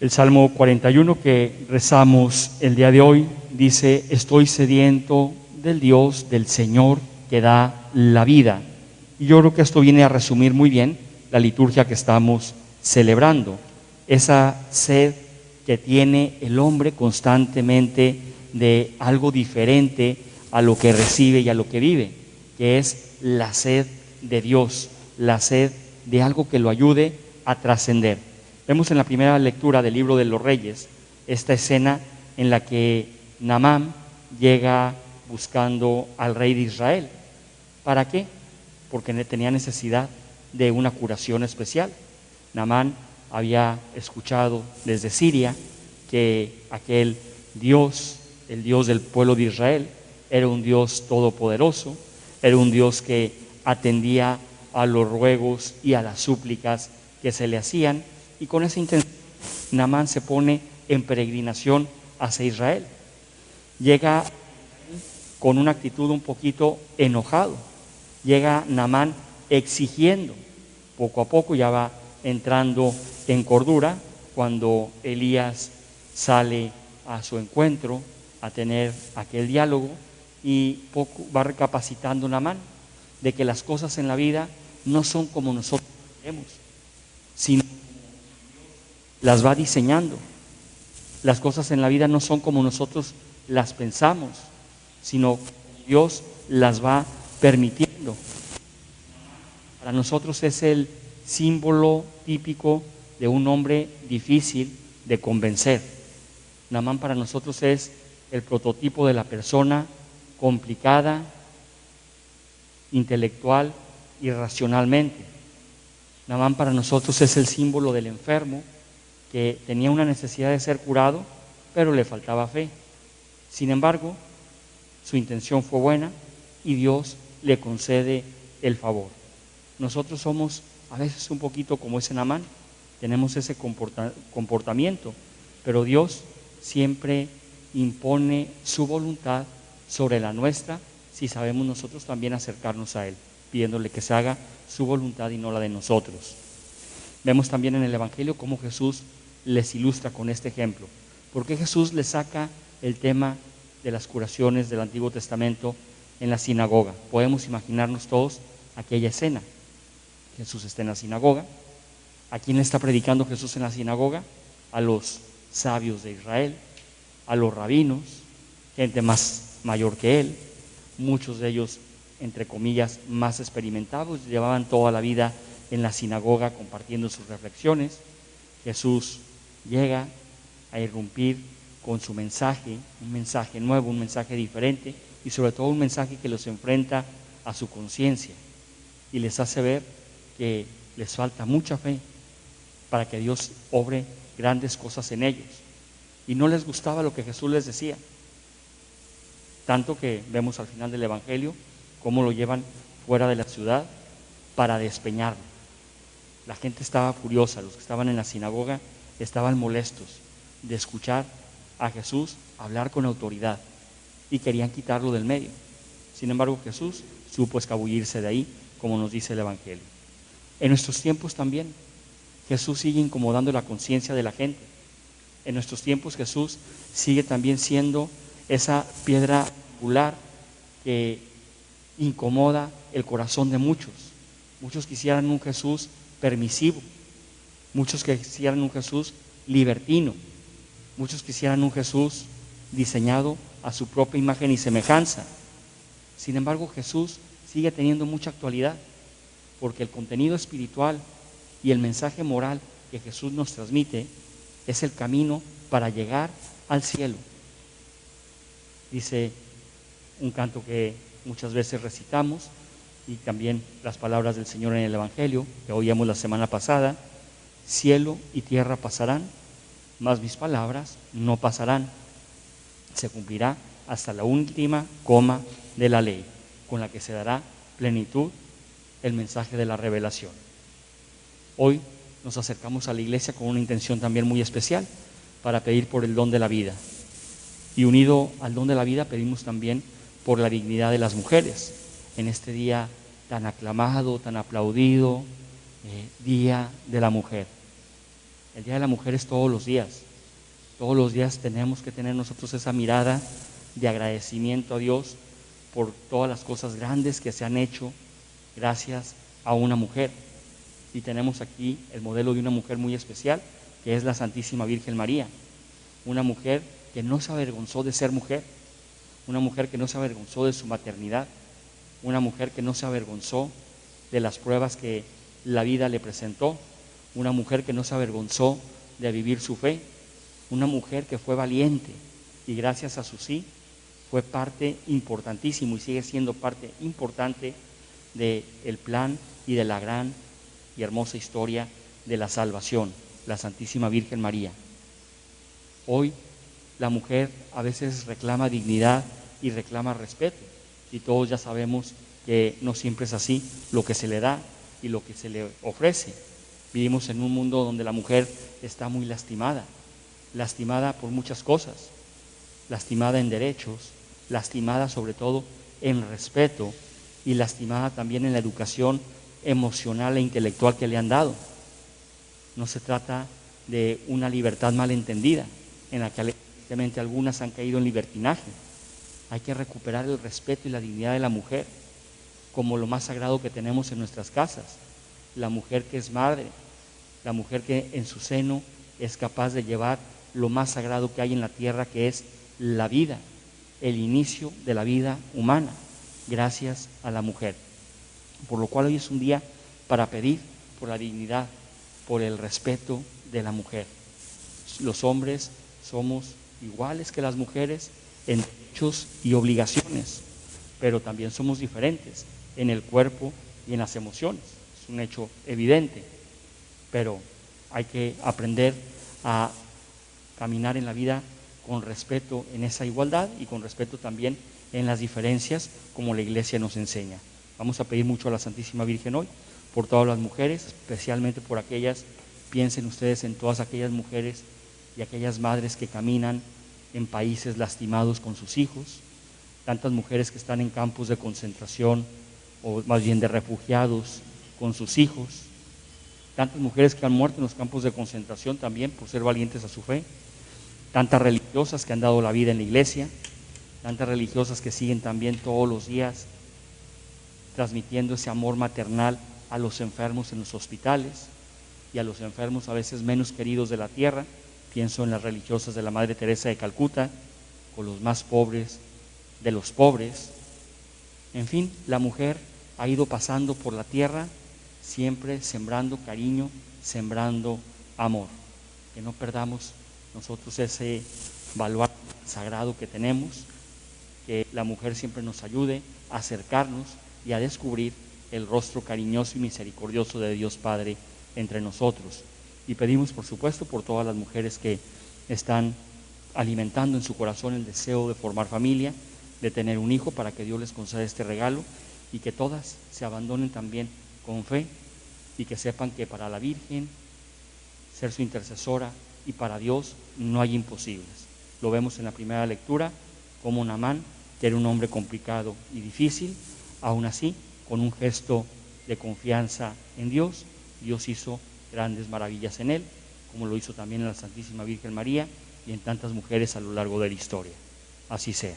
El Salmo 41 que rezamos el día de hoy dice, estoy sediento del Dios, del Señor que da la vida. Y yo creo que esto viene a resumir muy bien la liturgia que estamos celebrando, esa sed que tiene el hombre constantemente de algo diferente a lo que recibe y a lo que vive, que es la sed de Dios, la sed de algo que lo ayude a trascender. Vemos en la primera lectura del libro de los reyes esta escena en la que Namán llega buscando al rey de Israel. ¿Para qué? Porque tenía necesidad de una curación especial. Namán había escuchado desde Siria que aquel Dios, el Dios del pueblo de Israel, era un Dios todopoderoso, era un Dios que atendía a los ruegos y a las súplicas que se le hacían y con esa intención, Namán se pone en peregrinación hacia Israel. Llega con una actitud un poquito enojado. Llega Namán exigiendo. Poco a poco ya va entrando en cordura cuando Elías sale a su encuentro a tener aquel diálogo y poco va recapacitando Namán de que las cosas en la vida no son como nosotros queremos, sino las va diseñando. Las cosas en la vida no son como nosotros las pensamos, sino Dios las va permitiendo. Para nosotros es el símbolo típico de un hombre difícil de convencer. Namán para nosotros es el prototipo de la persona complicada, intelectual y racionalmente. Namán para nosotros es el símbolo del enfermo, que tenía una necesidad de ser curado, pero le faltaba fe. Sin embargo, su intención fue buena y Dios le concede el favor. Nosotros somos a veces un poquito como ese Namán, tenemos ese comportamiento, pero Dios siempre impone su voluntad sobre la nuestra si sabemos nosotros también acercarnos a Él, pidiéndole que se haga su voluntad y no la de nosotros. Vemos también en el Evangelio cómo Jesús les ilustra con este ejemplo. porque Jesús le saca el tema de las curaciones del Antiguo Testamento en la sinagoga? Podemos imaginarnos todos aquella escena. Jesús está en la sinagoga. ¿A quién le está predicando Jesús en la sinagoga? A los sabios de Israel, a los rabinos, gente más mayor que él, muchos de ellos, entre comillas, más experimentados, llevaban toda la vida en la sinagoga compartiendo sus reflexiones. Jesús llega a irrumpir con su mensaje, un mensaje nuevo, un mensaje diferente y sobre todo un mensaje que los enfrenta a su conciencia y les hace ver que les falta mucha fe para que Dios obre grandes cosas en ellos. Y no les gustaba lo que Jesús les decía. Tanto que vemos al final del Evangelio cómo lo llevan fuera de la ciudad para despeñarlo. La gente estaba furiosa, los que estaban en la sinagoga estaban molestos de escuchar a Jesús hablar con autoridad y querían quitarlo del medio. Sin embargo, Jesús supo escabullirse de ahí, como nos dice el Evangelio. En nuestros tiempos también, Jesús sigue incomodando la conciencia de la gente. En nuestros tiempos Jesús sigue también siendo esa piedra angular que incomoda el corazón de muchos. Muchos quisieran un Jesús permisivo, Muchos quisieran un Jesús libertino. Muchos quisieran un Jesús diseñado a su propia imagen y semejanza. Sin embargo, Jesús sigue teniendo mucha actualidad, porque el contenido espiritual y el mensaje moral que Jesús nos transmite es el camino para llegar al cielo. Dice un canto que muchas veces recitamos y también las palabras del Señor en el Evangelio que oíamos la semana pasada cielo y tierra pasarán, mas mis palabras no pasarán. Se cumplirá hasta la última coma de la ley, con la que se dará plenitud el mensaje de la revelación. Hoy nos acercamos a la iglesia con una intención también muy especial para pedir por el don de la vida. Y unido al don de la vida pedimos también por la dignidad de las mujeres en este día tan aclamado, tan aplaudido, eh, Día de la Mujer. El Día de la Mujer es todos los días. Todos los días tenemos que tener nosotros esa mirada de agradecimiento a Dios por todas las cosas grandes que se han hecho gracias a una mujer. Y tenemos aquí el modelo de una mujer muy especial, que es la Santísima Virgen María. Una mujer que no se avergonzó de ser mujer, una mujer que no se avergonzó de su maternidad, una mujer que no se avergonzó de las pruebas que la vida le presentó, una mujer que no se avergonzó de vivir su fe, una mujer que fue valiente y gracias a su sí fue parte importantísimo y sigue siendo parte importante del el plan y de la gran y hermosa historia de la salvación, la Santísima Virgen María. Hoy la mujer a veces reclama dignidad y reclama respeto y todos ya sabemos que no siempre es así lo que se le da y lo que se le ofrece. Vivimos en un mundo donde la mujer está muy lastimada, lastimada por muchas cosas, lastimada en derechos, lastimada sobre todo en respeto y lastimada también en la educación emocional e intelectual que le han dado. No se trata de una libertad malentendida, en la que evidentemente algunas han caído en libertinaje. Hay que recuperar el respeto y la dignidad de la mujer como lo más sagrado que tenemos en nuestras casas. La mujer que es madre, la mujer que en su seno es capaz de llevar lo más sagrado que hay en la tierra, que es la vida, el inicio de la vida humana, gracias a la mujer. Por lo cual hoy es un día para pedir por la dignidad, por el respeto de la mujer. Los hombres somos iguales que las mujeres en derechos y obligaciones, pero también somos diferentes en el cuerpo y en las emociones. Un hecho evidente, pero hay que aprender a caminar en la vida con respeto en esa igualdad y con respeto también en las diferencias como la iglesia nos enseña. Vamos a pedir mucho a la Santísima Virgen hoy por todas las mujeres, especialmente por aquellas, piensen ustedes en todas aquellas mujeres y aquellas madres que caminan en países lastimados con sus hijos, tantas mujeres que están en campos de concentración o más bien de refugiados con sus hijos, tantas mujeres que han muerto en los campos de concentración también por ser valientes a su fe, tantas religiosas que han dado la vida en la iglesia, tantas religiosas que siguen también todos los días transmitiendo ese amor maternal a los enfermos en los hospitales y a los enfermos a veces menos queridos de la tierra. Pienso en las religiosas de la Madre Teresa de Calcuta, con los más pobres de los pobres. En fin, la mujer ha ido pasando por la tierra siempre sembrando cariño, sembrando amor. Que no perdamos nosotros ese valor sagrado que tenemos, que la mujer siempre nos ayude a acercarnos y a descubrir el rostro cariñoso y misericordioso de Dios Padre entre nosotros. Y pedimos, por supuesto, por todas las mujeres que están alimentando en su corazón el deseo de formar familia, de tener un hijo, para que Dios les conceda este regalo y que todas se abandonen también con fe y que sepan que para la Virgen ser su intercesora y para Dios no hay imposibles. Lo vemos en la primera lectura, como Namán, que era un hombre complicado y difícil, aún así, con un gesto de confianza en Dios, Dios hizo grandes maravillas en él, como lo hizo también en la Santísima Virgen María y en tantas mujeres a lo largo de la historia. Así sea.